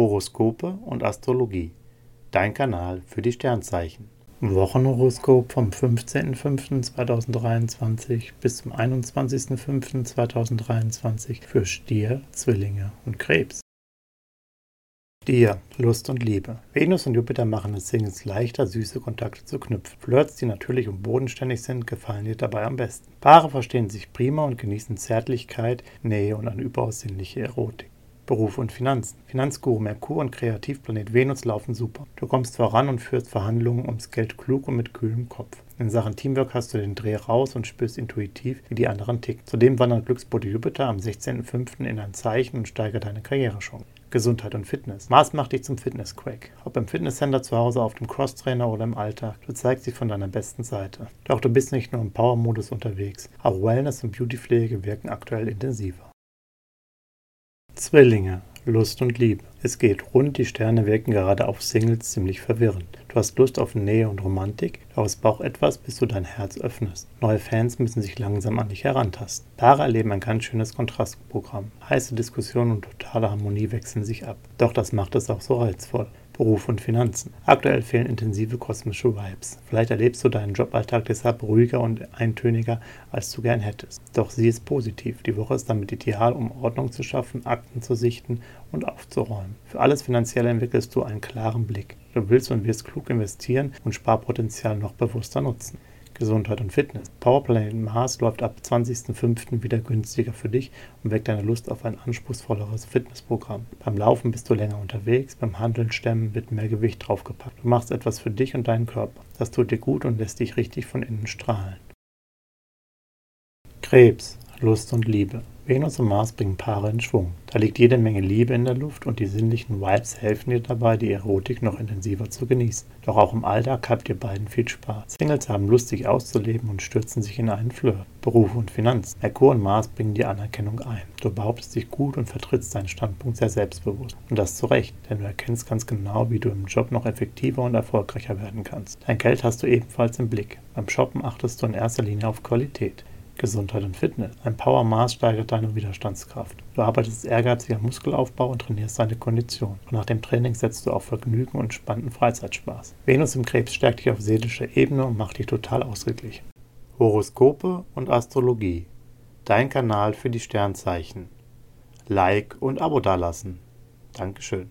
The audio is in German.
Horoskope und Astrologie. Dein Kanal für die Sternzeichen. Wochenhoroskop vom 15.05.2023 bis zum 21.05.2023 für Stier, Zwillinge und Krebs. Stier, Lust und Liebe. Venus und Jupiter machen es Singles leichter, süße Kontakte zu knüpfen. Flirts, die natürlich und bodenständig sind, gefallen dir dabei am besten. Paare verstehen sich prima und genießen Zärtlichkeit, Nähe und eine überaus sinnliche Erotik. Beruf und Finanzen. Finanzguru Merkur und Kreativplanet Venus laufen super. Du kommst voran und führst Verhandlungen ums Geld klug und mit kühlem Kopf. In Sachen Teamwork hast du den Dreh raus und spürst intuitiv, wie die anderen ticken. Zudem wandert Glücksbote Jupiter am 16.05. in ein Zeichen und steigert deine Karrierechance. Gesundheit und Fitness. Mars macht dich zum Fitness-Quack. Ob im Fitnesscenter zu Hause, auf dem Crosstrainer oder im Alltag, du zeigst dich von deiner besten Seite. Doch du bist nicht nur im Power-Modus unterwegs. Auch Wellness und Beautypflege wirken aktuell intensiver. Zwillinge, Lust und Liebe. Es geht rund, die Sterne wirken gerade auf Singles ziemlich verwirrend. Du hast Lust auf Nähe und Romantik, doch es braucht etwas, bis du dein Herz öffnest. Neue Fans müssen sich langsam an dich herantasten. Paare erleben ein ganz schönes Kontrastprogramm. Heiße Diskussionen und totale Harmonie wechseln sich ab. Doch das macht es auch so reizvoll. Beruf und Finanzen. Aktuell fehlen intensive kosmische Vibes. Vielleicht erlebst du deinen Joballtag deshalb ruhiger und eintöniger, als du gern hättest. Doch sie ist positiv. Die Woche ist damit ideal, um Ordnung zu schaffen, Akten zu sichten und aufzuräumen. Für alles Finanzielle entwickelst du einen klaren Blick. Du willst und wirst klug investieren und Sparpotenzial noch bewusster nutzen. Gesundheit und Fitness. Powerplanet Mars läuft ab 20.05. wieder günstiger für dich und weckt deine Lust auf ein anspruchsvolleres Fitnessprogramm. Beim Laufen bist du länger unterwegs, beim Handeln stemmen wird mehr Gewicht draufgepackt. Du machst etwas für dich und deinen Körper. Das tut dir gut und lässt dich richtig von innen strahlen. Krebs, Lust und Liebe. Venus und Mars bringen Paare in Schwung. Da liegt jede Menge Liebe in der Luft und die sinnlichen Vibes helfen dir dabei, die Erotik noch intensiver zu genießen. Doch auch im Alltag habt ihr beiden viel Spaß. Singles haben Lust, sich auszuleben und stürzen sich in einen Flirt. Beruf und Finanzen. Merkur und Mars bringen dir Anerkennung ein. Du behauptest dich gut und vertrittst deinen Standpunkt sehr selbstbewusst. Und das zu Recht, denn du erkennst ganz genau, wie du im Job noch effektiver und erfolgreicher werden kannst. Dein Geld hast du ebenfalls im Blick. Beim Shoppen achtest du in erster Linie auf Qualität. Gesundheit und Fitness. Ein Power-Maß steigert deine Widerstandskraft. Du arbeitest ehrgeizig am Muskelaufbau und trainierst deine Kondition. Und nach dem Training setzt du auf Vergnügen und spannenden Freizeitspaß. Venus im Krebs stärkt dich auf seelischer Ebene und macht dich total ausgeglichen. Horoskope und Astrologie. Dein Kanal für die Sternzeichen. Like und Abo dalassen. Dankeschön.